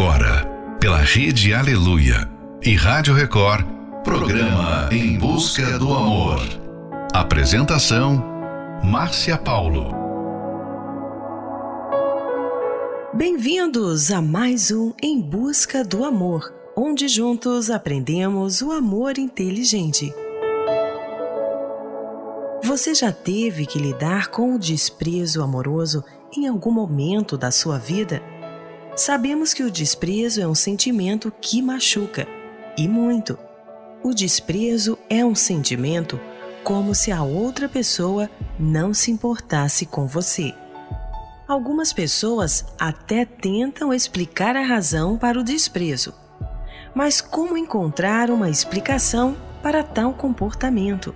agora, pela Rede Aleluia e Rádio Record, programa Em Busca do Amor. Apresentação: Márcia Paulo. Bem-vindos a mais um Em Busca do Amor, onde juntos aprendemos o amor inteligente. Você já teve que lidar com o desprezo amoroso em algum momento da sua vida? Sabemos que o desprezo é um sentimento que machuca, e muito. O desprezo é um sentimento como se a outra pessoa não se importasse com você. Algumas pessoas até tentam explicar a razão para o desprezo. Mas como encontrar uma explicação para tal comportamento?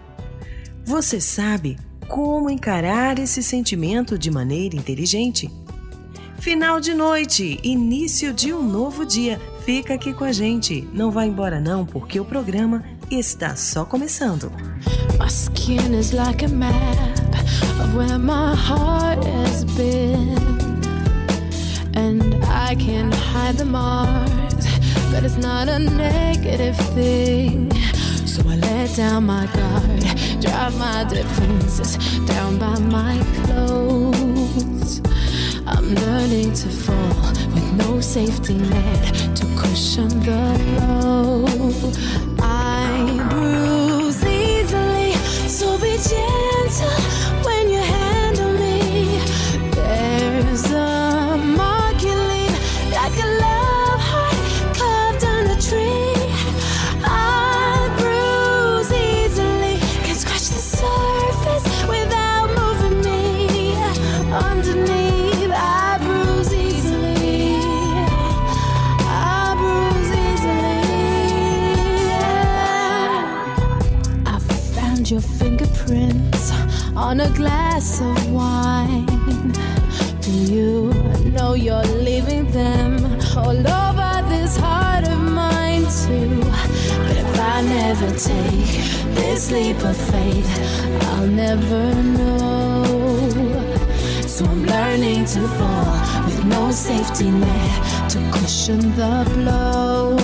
Você sabe como encarar esse sentimento de maneira inteligente? Final de noite, início de um novo dia. Fica aqui com a gente. Não vá embora não, porque o programa está só começando. My skin is like a map of where my heart has been. And I can hide the marks, but it's not a negative thing. So I let down my guard, drop my defenses down by my clothes. I'm learning to fall with no safety net to cushion the blow. I bruise easily, so be gentle on a glass of wine. Do you know you're leaving them all over this heart of mine too? But if I never take this leap of faith, I'll never know. So I'm learning to fall with no safety net to cushion the blow.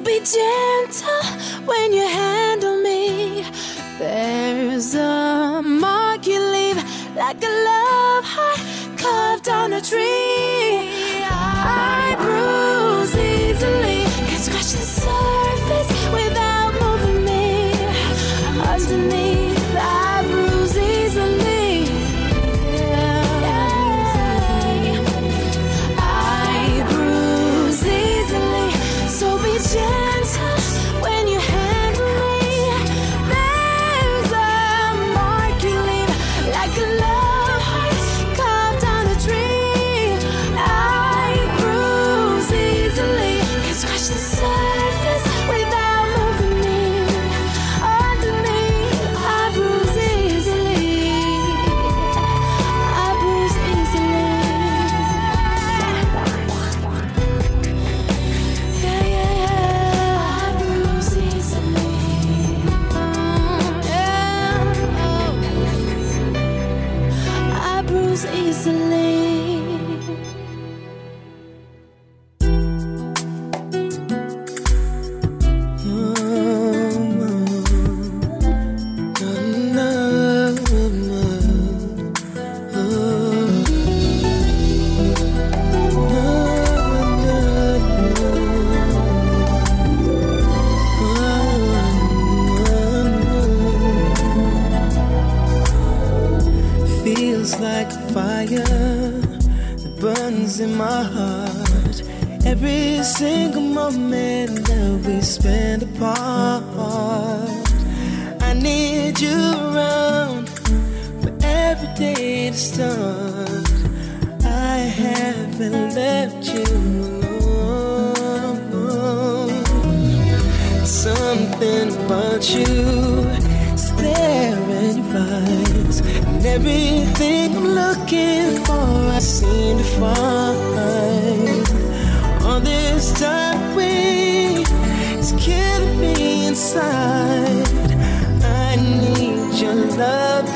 Be gentle when you handle me. There's a mark you leave like a love heart carved on a tree. I bruise easily, can scratch the spend apart, I need you around for every day to start. I haven't left you alone. Something about you there in your eyes. And everything I'm looking for, I seem to find. Killing me inside. I need your love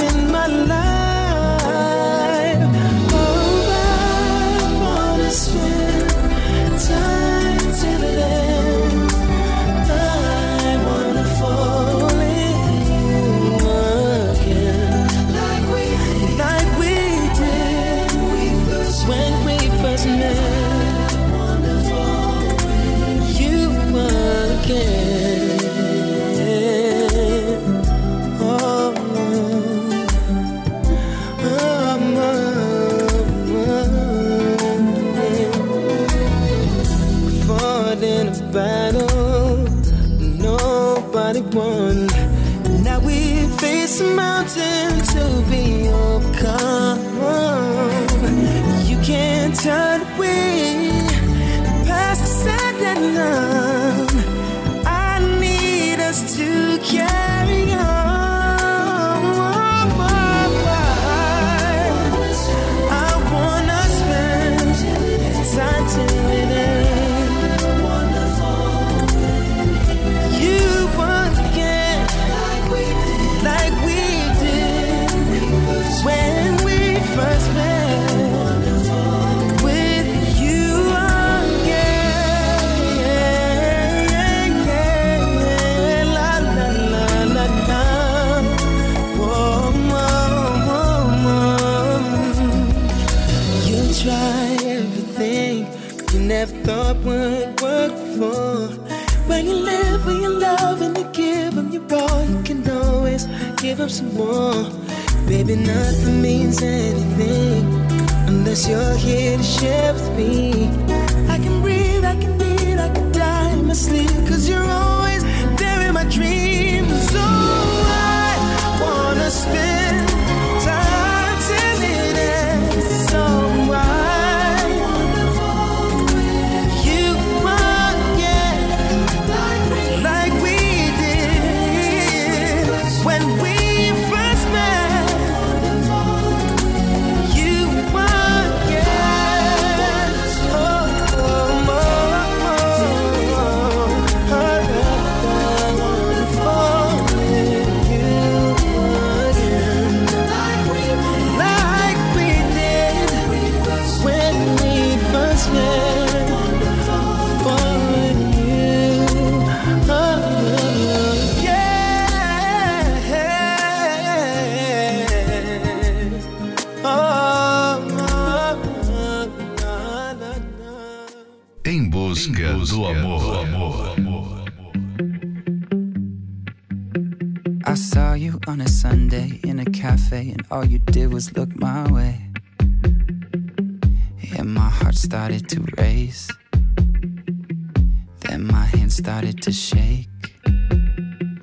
started to shake.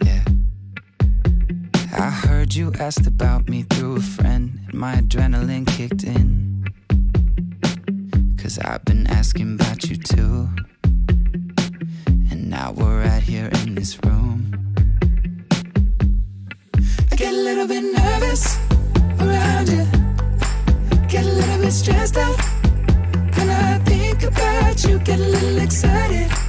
Yeah. I heard you asked about me through a friend, and my adrenaline kicked in. Cause I've been asking about you too. And now we're right here in this room. I get a little bit nervous around you. Get a little bit stressed out. When I think about you, get a little excited.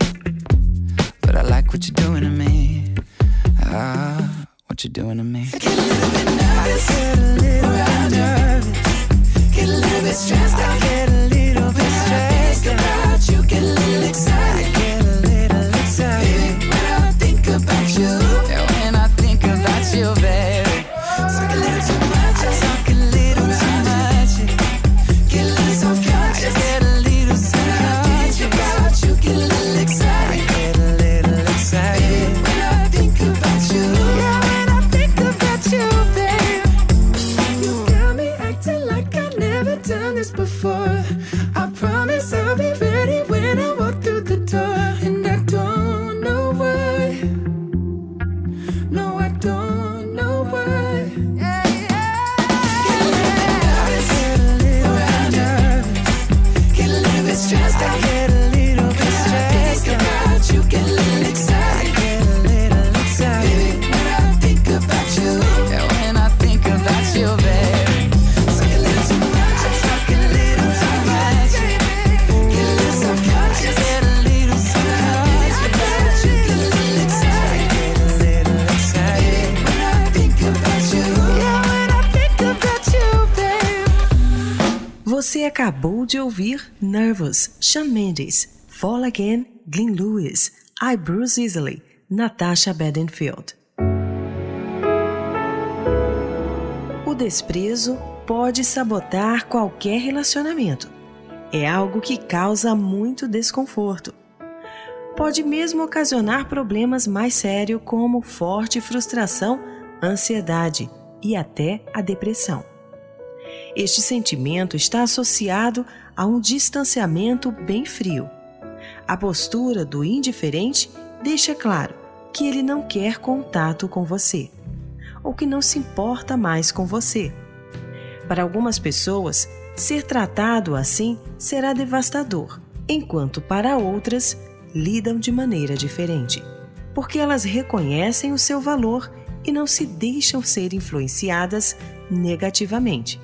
but I like what you're doing to me. Ah, what you're doing to me. I get a little bit nervous, get a little bit nervous, get a little bit stressed, I get a little bit stressed about you, get a little excited. Acabou de ouvir Nervous, Shawn Mendes, Fall Again, Glenn Lewis, I Bruce Easily, Natasha Bedingfield. O desprezo pode sabotar qualquer relacionamento. É algo que causa muito desconforto. Pode mesmo ocasionar problemas mais sérios como forte frustração, ansiedade e até a depressão. Este sentimento está associado a um distanciamento bem frio. A postura do indiferente deixa claro que ele não quer contato com você ou que não se importa mais com você. Para algumas pessoas, ser tratado assim será devastador, enquanto para outras lidam de maneira diferente, porque elas reconhecem o seu valor e não se deixam ser influenciadas negativamente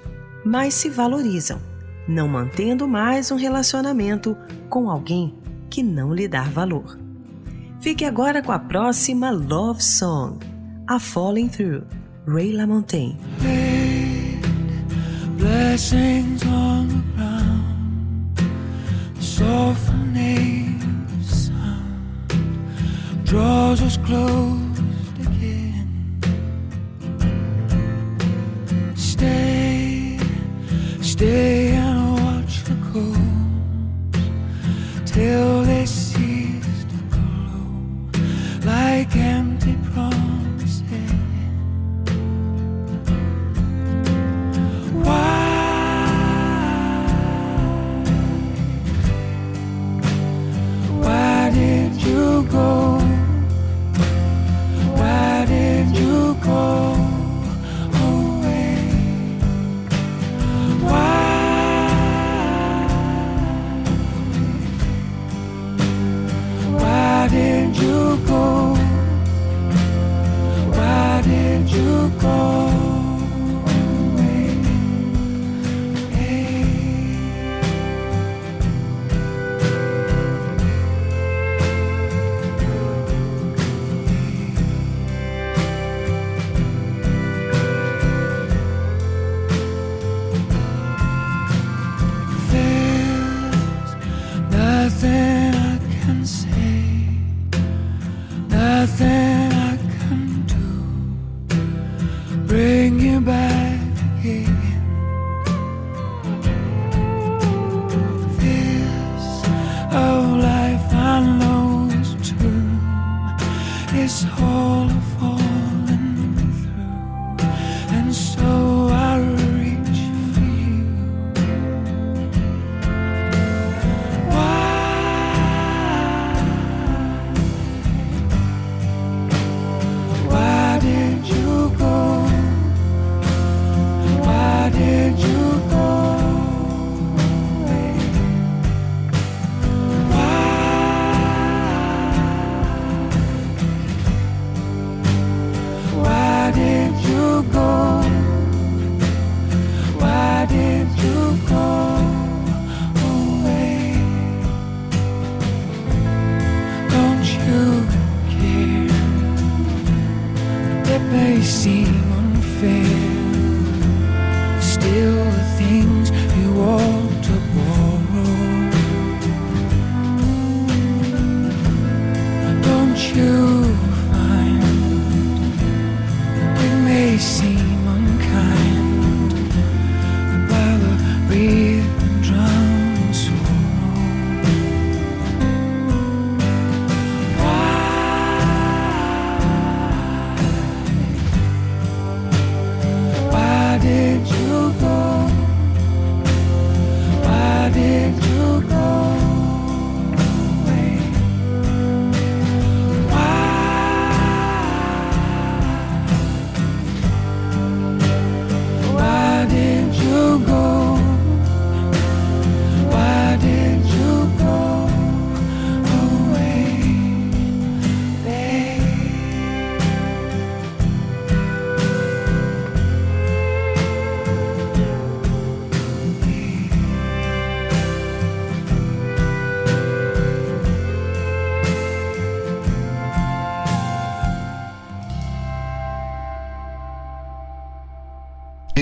mas se valorizam, não mantendo mais um relacionamento com alguém que não lhe dá valor. Fique agora com a próxima Love Song, A Falling Through, Ray LaMontagne. Blessings sun draws us close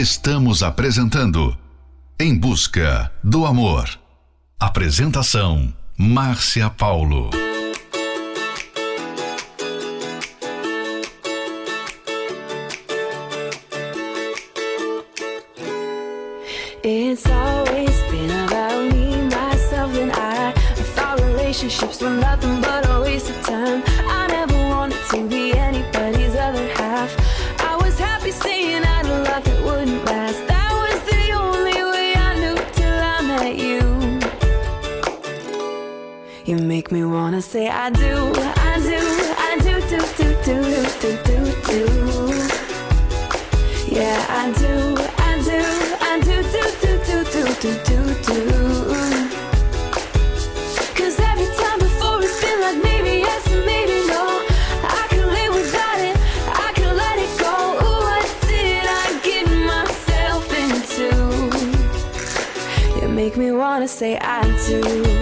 Estamos apresentando Em Busca do Amor. Apresentação Márcia Paulo. It's always been about me, myself, and I. I thought relationships were nothing but wanna say I do, I do, I do, do, do, do, do, do, do, Yeah, I do, I do, I do, do, do, do, do, do, do, Cause every time before it's been like maybe yes and maybe no. I can live without it, I can let it go. Ooh, what did I get myself into? You make me wanna say I do.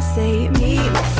Save me. say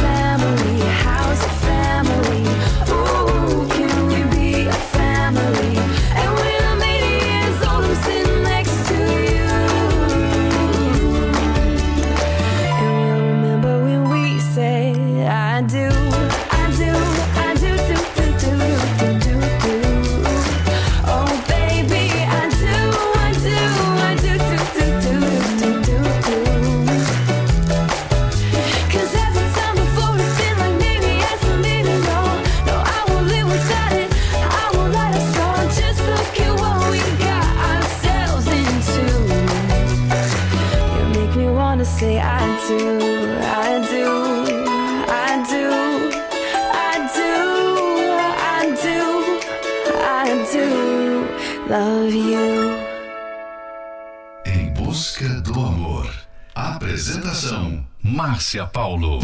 Márcia Paulo.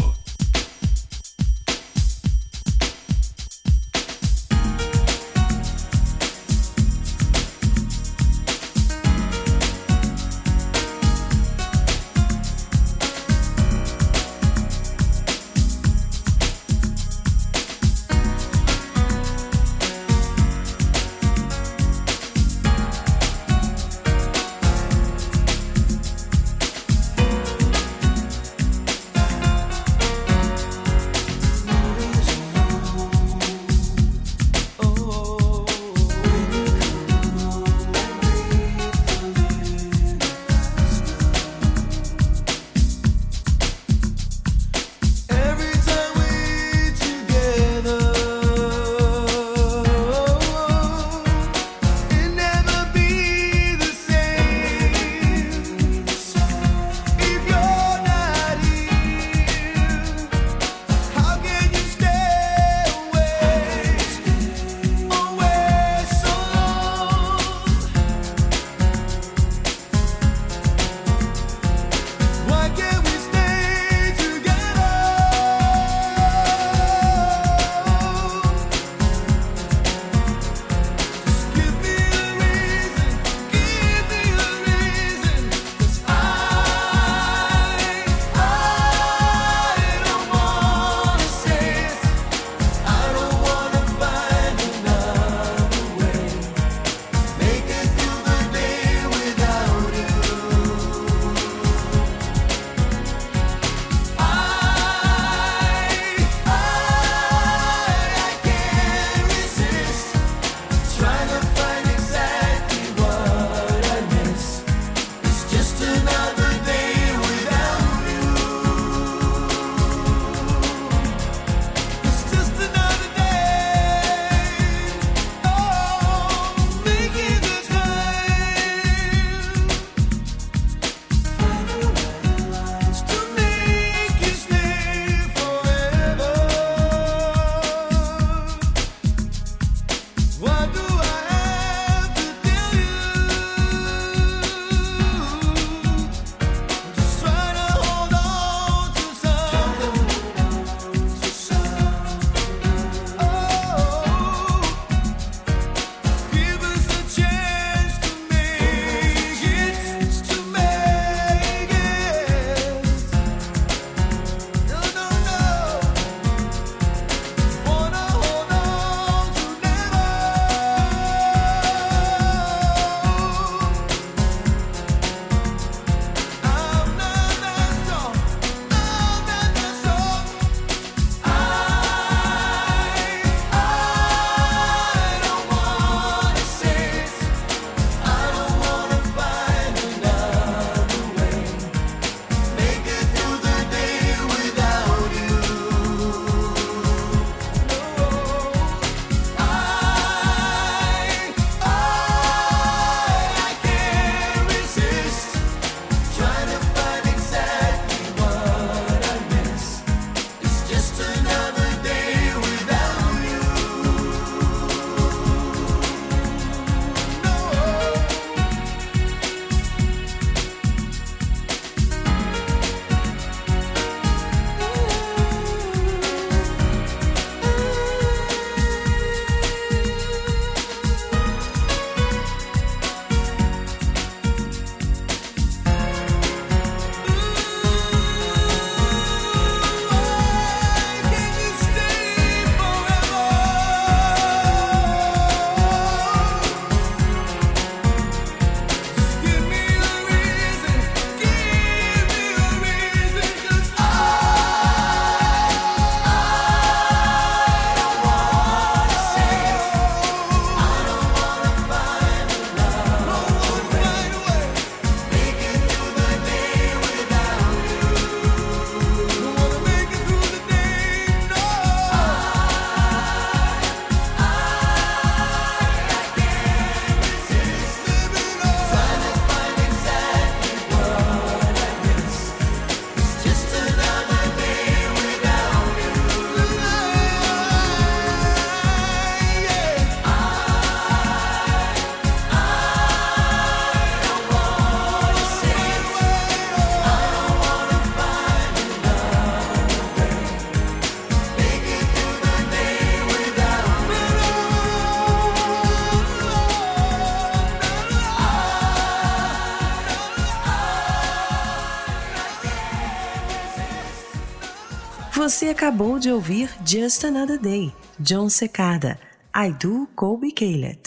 Acabou de ouvir Just Another Day, John Secada, I Do Colby Caleb.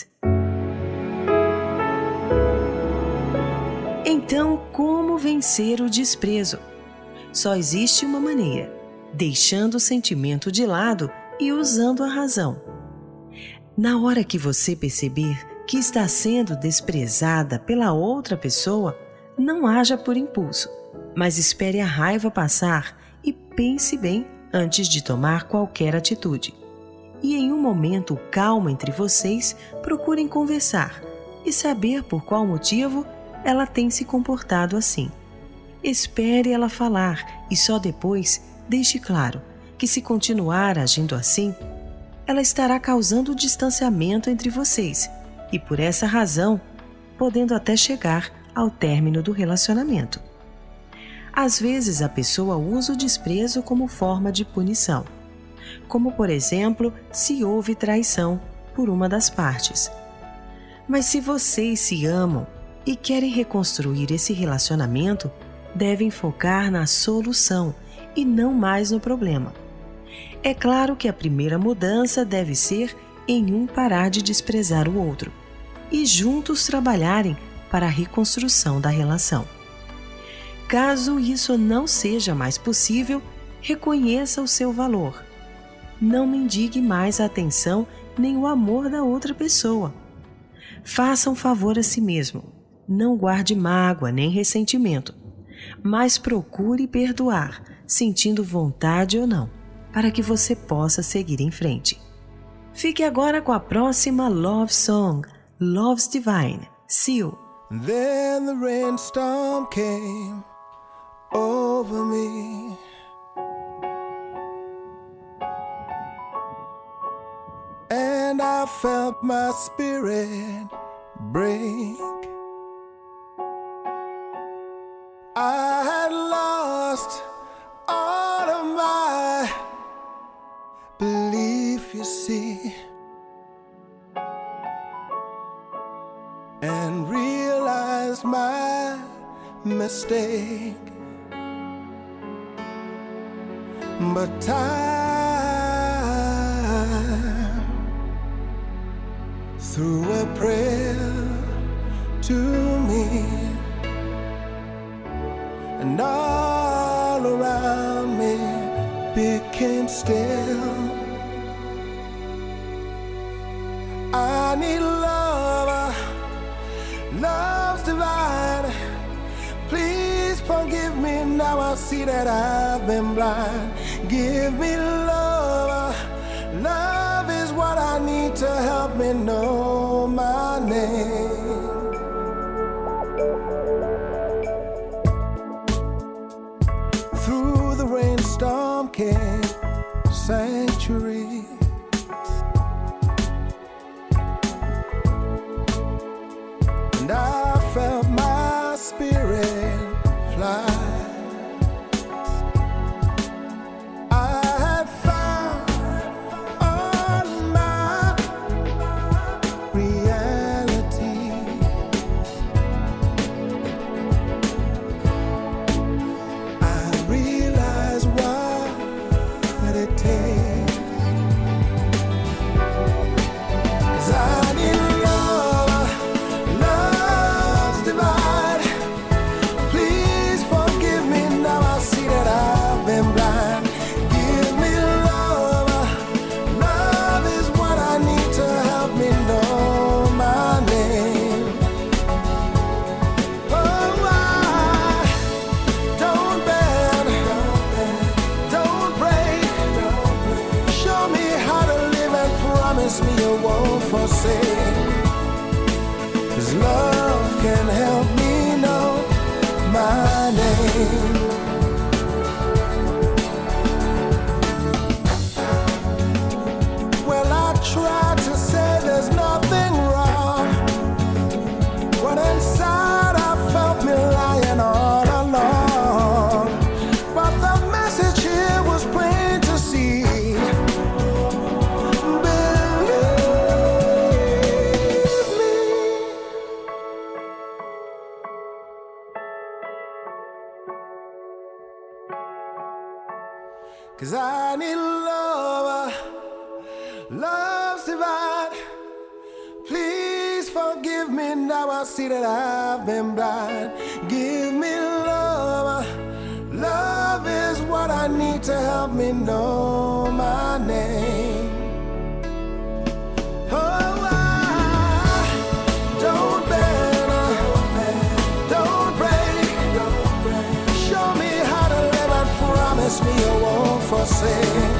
Então, como vencer o desprezo? Só existe uma maneira: deixando o sentimento de lado e usando a razão. Na hora que você perceber que está sendo desprezada pela outra pessoa, não haja por impulso, mas espere a raiva passar e pense bem antes de tomar qualquer atitude. E em um momento calmo entre vocês, procurem conversar e saber por qual motivo ela tem se comportado assim. Espere ela falar e só depois deixe claro que, se continuar agindo assim, ela estará causando distanciamento entre vocês e, por essa razão, podendo até chegar ao término do relacionamento. Às vezes, a pessoa usa o desprezo como forma de punição, como, por exemplo, se houve traição por uma das partes. Mas se vocês se amam e querem reconstruir esse relacionamento, devem focar na solução e não mais no problema. É claro que a primeira mudança deve ser em um parar de desprezar o outro e juntos trabalharem para a reconstrução da relação. Caso isso não seja mais possível, reconheça o seu valor. Não mendigue mais a atenção nem o amor da outra pessoa. Faça um favor a si mesmo não guarde mágoa nem ressentimento, mas procure perdoar, sentindo vontade ou não, para que você possa seguir em frente. Fique agora com a próxima Love Song, Love's Divine, Seal. Then the rainstorm came over me. And I felt my spirit break. I had lost all of my belief, you see, and realized my mistake. But time through a prayer to me and all around me became still. I need love, love's divine. Please forgive me now. I see that I've been blind. Give me love, love is what I need to help me know my name. Cause I need love, love's divine. Please forgive me now. I see that I've been blind. Give me love. Love is what I need to help me know my name. Won't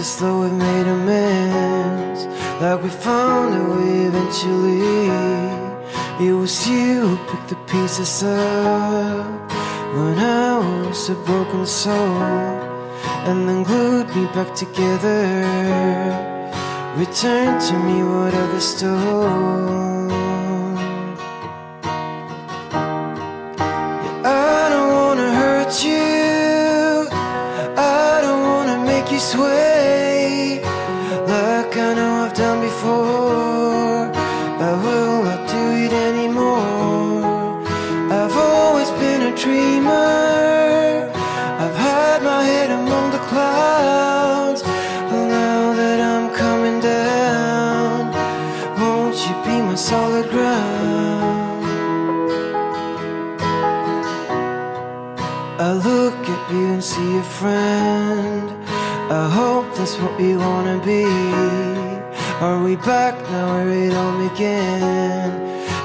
As though we made amends, like we found a way eventually. It was you who picked the pieces up when I was a broken soul, and then glued me back together. Return to me what others stole. What we wanna be. Are we back now where it all began?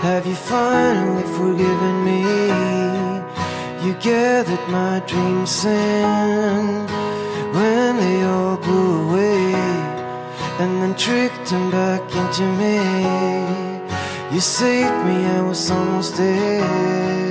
Have you finally forgiven me? You gathered my dreams in when they all blew away, and then tricked them back into me. You saved me, I was almost dead.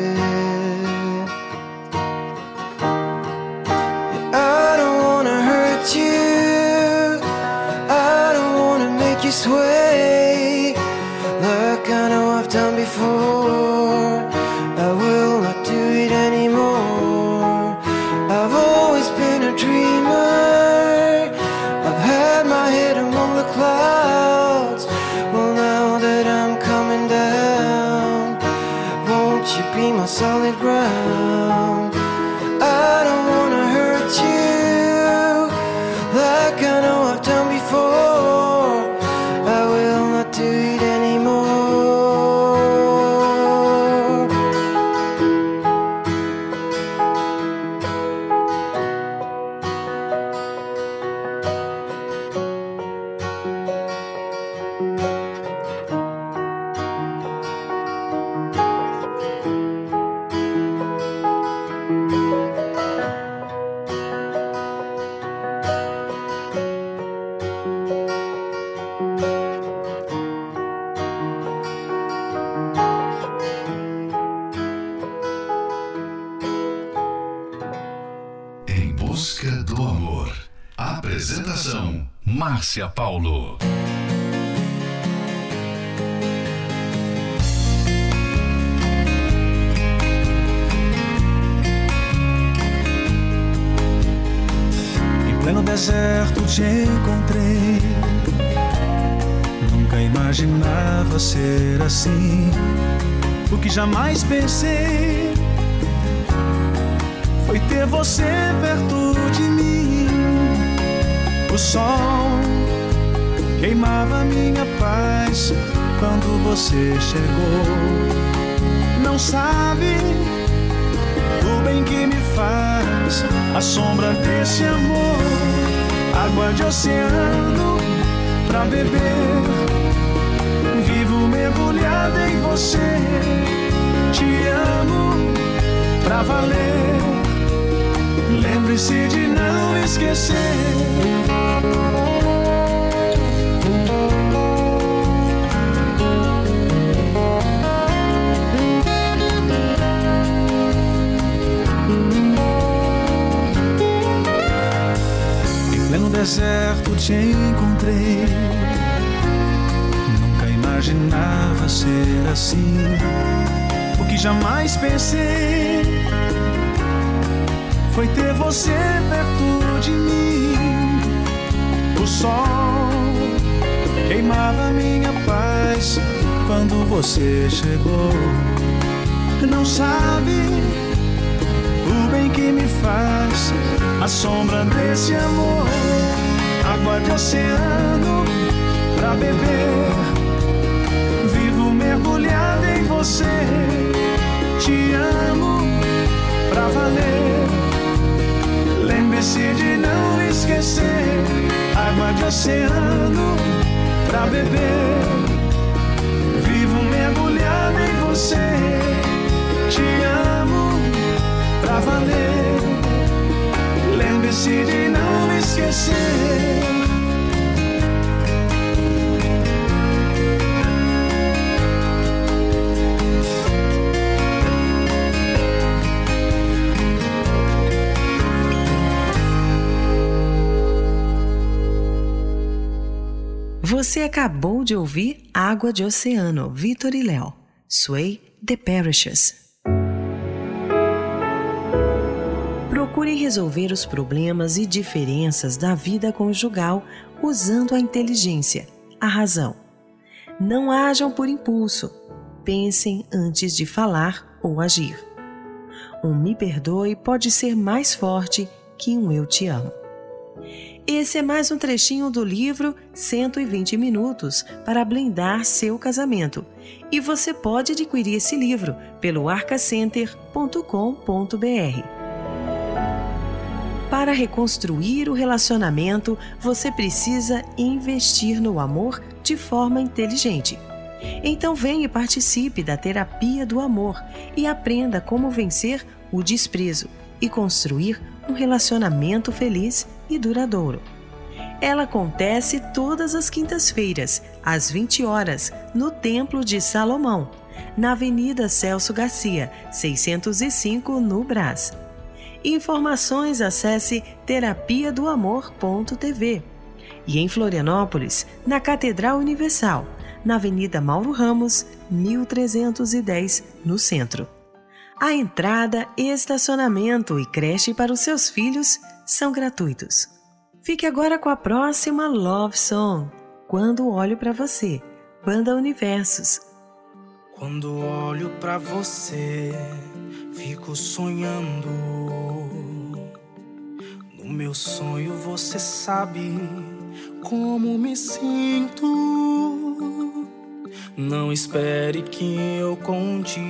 Like I know I've done before. Você chegou. Não sabe o bem que me faz a sombra desse amor, água de oceano pra beber. Vivo mergulhada em você, te amo pra valer. Lembre-se de não esquecer. Deserto te encontrei. Nunca imaginava ser assim. O que jamais pensei foi ter você perto de mim. O sol queimava minha paz quando você chegou. Não sabe o bem que me faz a sombra desse amor, água de oceano pra beber. Vivo mergulhado em você, te amo pra valer. Lembre-se de não esquecer, água de oceano pra beber. Vivo mergulhado em você, te amo pra valer. Lembre-se de não esquecer. Você acabou de ouvir Água de Oceano, Vitor e Léo. Sway The Parishes. Resolver os problemas e diferenças da vida conjugal usando a inteligência, a razão. Não hajam por impulso. Pensem antes de falar ou agir. Um me perdoe pode ser mais forte que um eu te amo. Esse é mais um trechinho do livro 120 Minutos para Blindar Seu Casamento. E você pode adquirir esse livro pelo arcacenter.com.br. Para reconstruir o relacionamento, você precisa investir no amor de forma inteligente. Então venha e participe da terapia do amor e aprenda como vencer o desprezo e construir um relacionamento feliz e duradouro. Ela acontece todas as quintas-feiras, às 20 horas, no Templo de Salomão, na Avenida Celso Garcia, 605, no Brás. Informações acesse terapia do amor.tv. E em Florianópolis, na Catedral Universal, na Avenida Mauro Ramos, 1310, no centro. A entrada, estacionamento e creche para os seus filhos são gratuitos. Fique agora com a próxima Love Song, Quando Olho para Você, Banda Universos. Quando olho pra você, fico sonhando. No meu sonho você sabe como me sinto. Não espere que eu conte.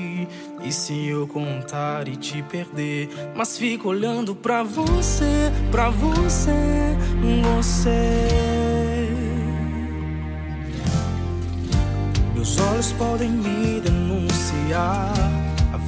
E se eu contar e te perder? Mas fico olhando pra você, pra você, você. Meus olhos podem me denunciar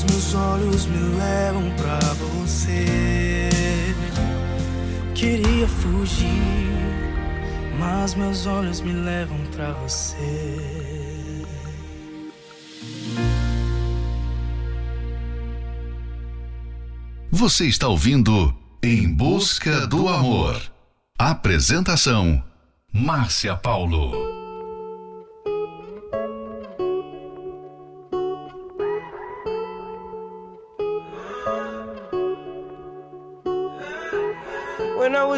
mas meus olhos me levam pra você. Queria fugir, mas meus olhos me levam pra você. Você está ouvindo Em Busca do Amor. Apresentação: Márcia Paulo.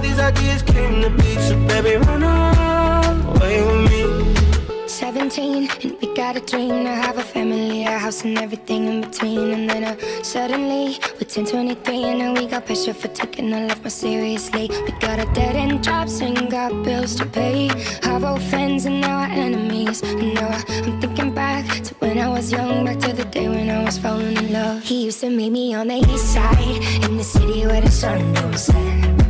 These ideas came to be. So baby, run away with me. 17 and we got a dream to have a family, a house and everything in between. And then uh, suddenly we're 10, 23 and now we got pressure for taking our life more seriously. We got a dead end jobs and got bills to pay. Our old friends and now our enemies. And now I'm thinking back to when I was young, back to the day when I was falling in love. He used to meet me on the east side in the city where the sun don't set.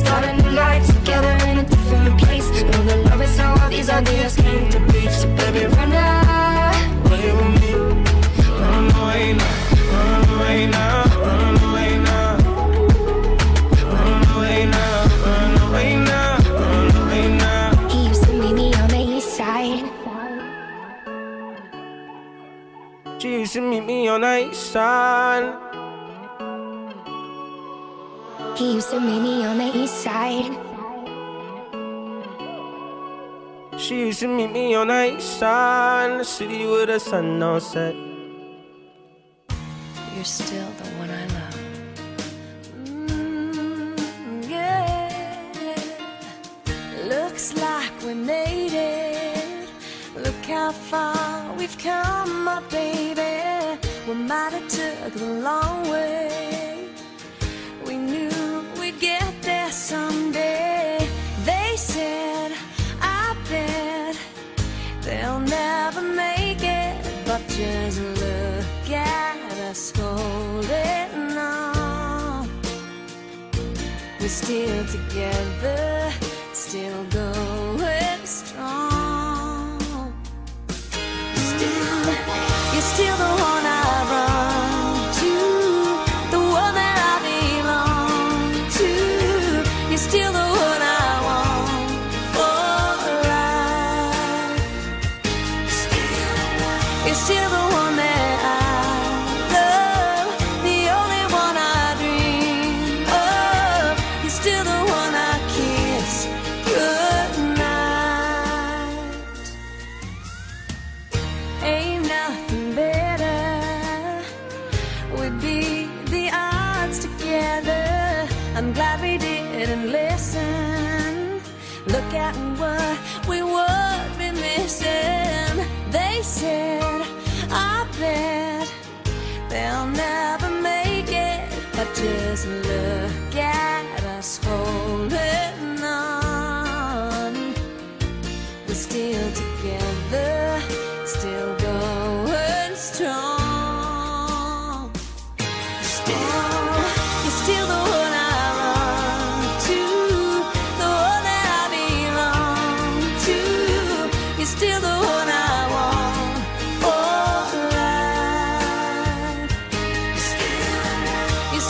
Start a new life together in a different place. Know that love is how all these ideas came to be. So baby, run away with me. Run away now, run away now, run away now. Run away now, run away now, run away now. He used to meet me on the east side. She used to meet me on the east side. He used to meet me on the east side. She used to meet me on the east side in the city with the sun on set. You're still the one I love. Mm, yeah. Looks like we made it. Look how far we've come, my baby. We might have took the long way. Just look at us holding on. We're still together,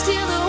Still. the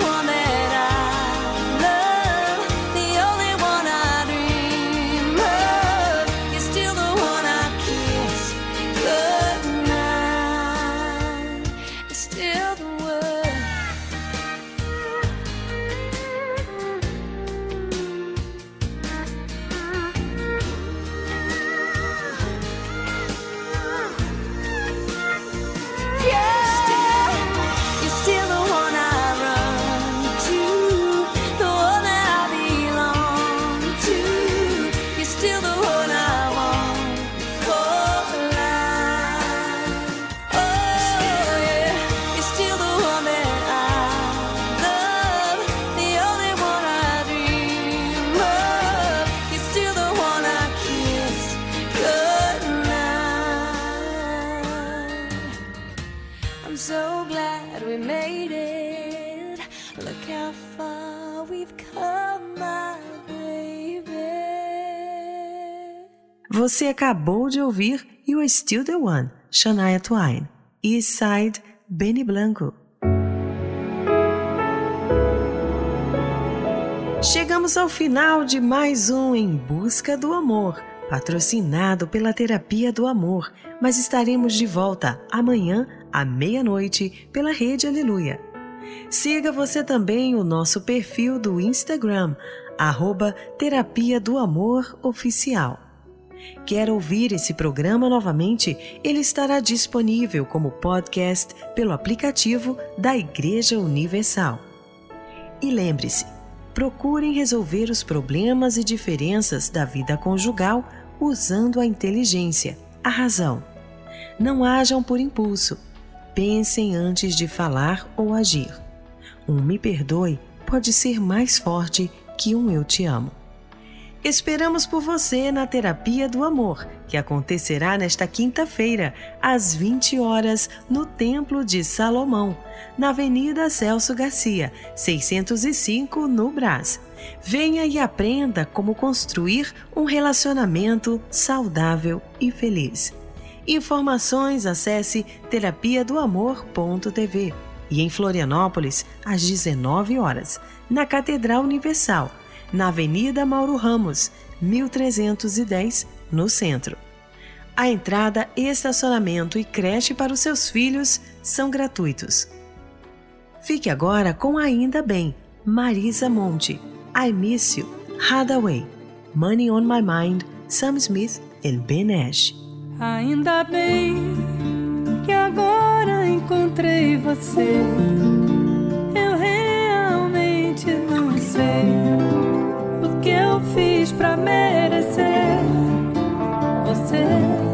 Você acabou de ouvir You Are Still the One, Shania Twain. East Side, Benny Blanco. Chegamos ao final de mais um Em Busca do Amor, patrocinado pela Terapia do Amor, mas estaremos de volta amanhã à meia-noite pela Rede Aleluia. Siga você também o nosso perfil do Instagram, arroba Terapia do Amor Oficial. Quer ouvir esse programa novamente? Ele estará disponível como podcast pelo aplicativo da Igreja Universal. E lembre-se, procurem resolver os problemas e diferenças da vida conjugal usando a inteligência, a razão. Não hajam por impulso. Pensem antes de falar ou agir. Um me perdoe pode ser mais forte que um eu te amo. Esperamos por você na Terapia do Amor, que acontecerá nesta quinta-feira, às 20 horas, no Templo de Salomão, na Avenida Celso Garcia, 605, no Brás. Venha e aprenda como construir um relacionamento saudável e feliz. Informações acesse terapiadoamor.tv e em Florianópolis, às 19 horas, na Catedral Universal, na Avenida Mauro Ramos, 1310, no centro. A entrada, estacionamento e creche para os seus filhos são gratuitos. Fique agora com Ainda Bem, Marisa Monte, I Miss You, Hadaway, Money on My Mind, Sam Smith e Ben Ash. Ainda bem que agora encontrei você. Eu realmente não sei que eu fiz pra merecer você.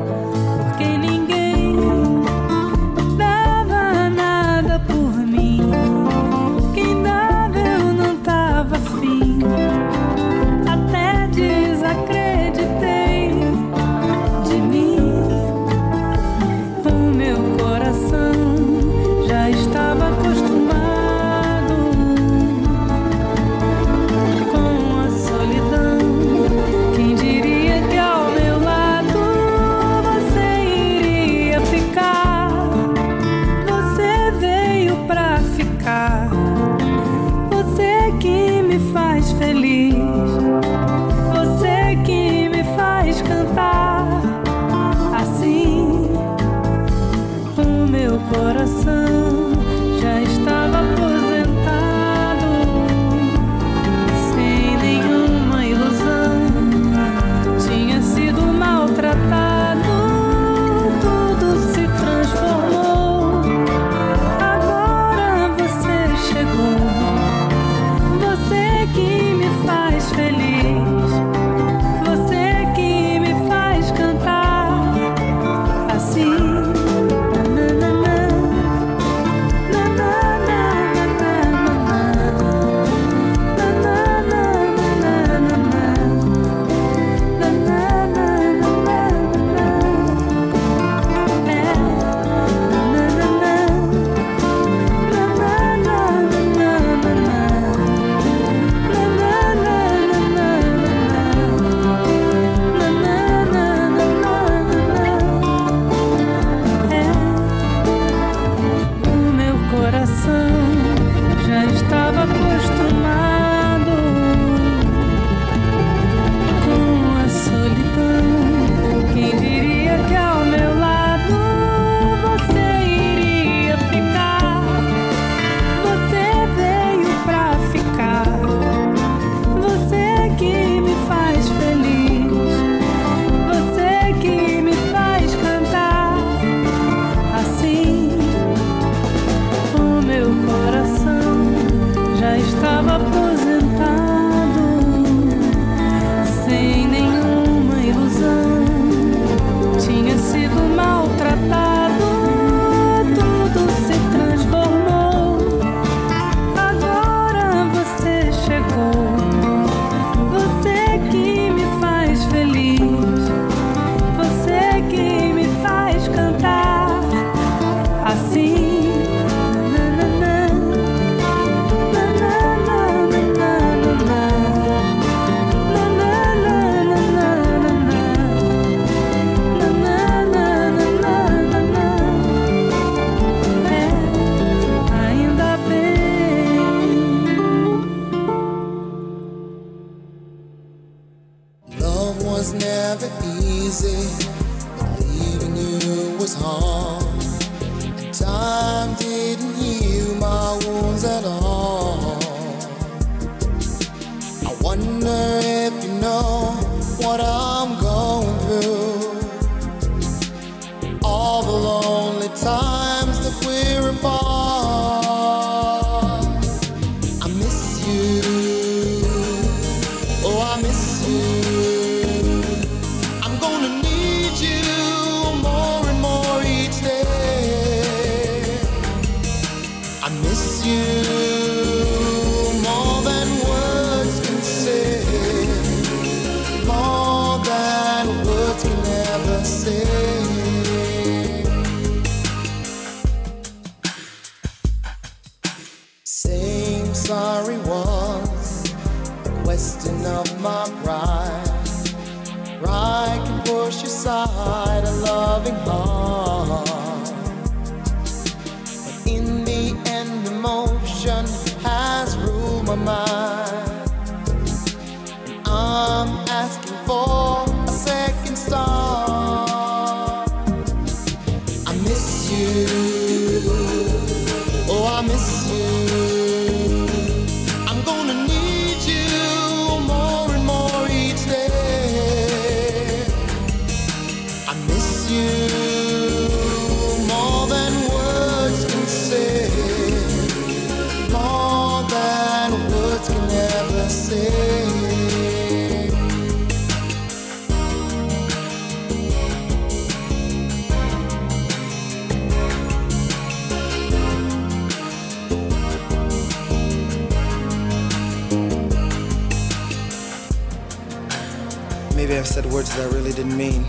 words that I really didn't mean.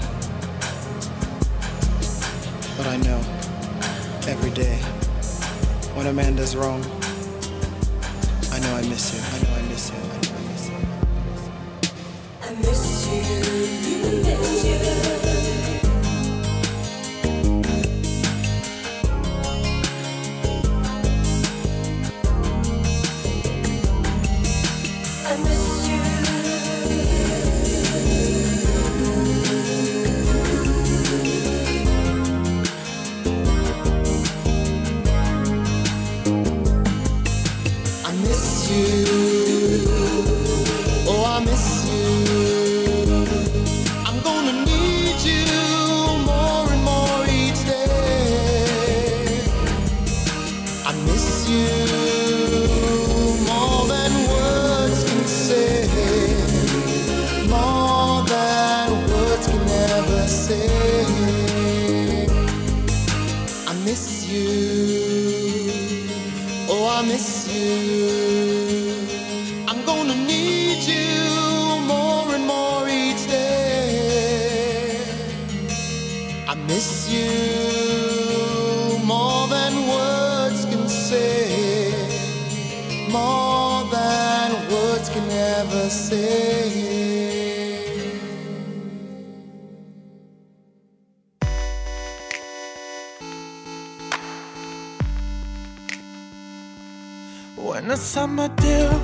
But I know every day when a man does wrong. My deal,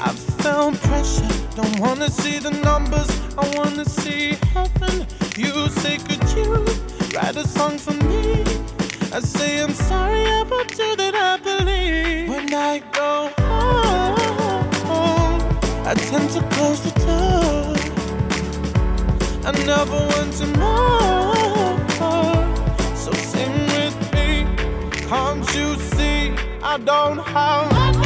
I felt pressure. Don't wanna see the numbers, I wanna see heaven. You say, could you write a song for me? I say, I'm sorry about you that I believe. When I go home, I tend to close the door. I never want to more. So sing with me, can't you see? I don't have.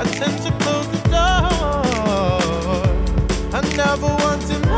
I tend to close the door. I never want more.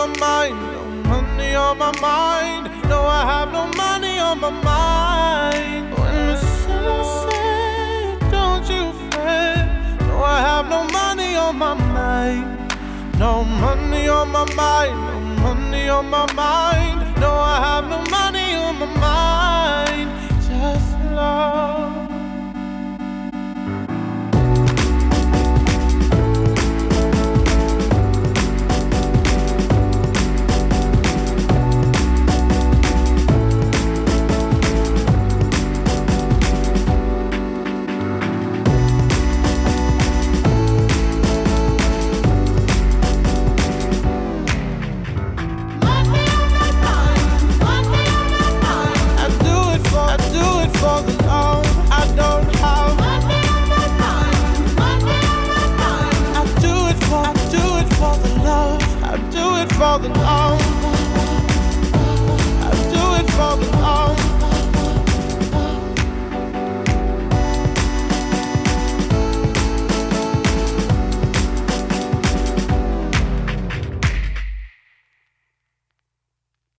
My mind. No money on my mind. No, I have no money on my mind. When the was set, don't you fret. No, I have no money on my mind. No money on my mind. No money on my mind. No, I have no money on my mind. Just love.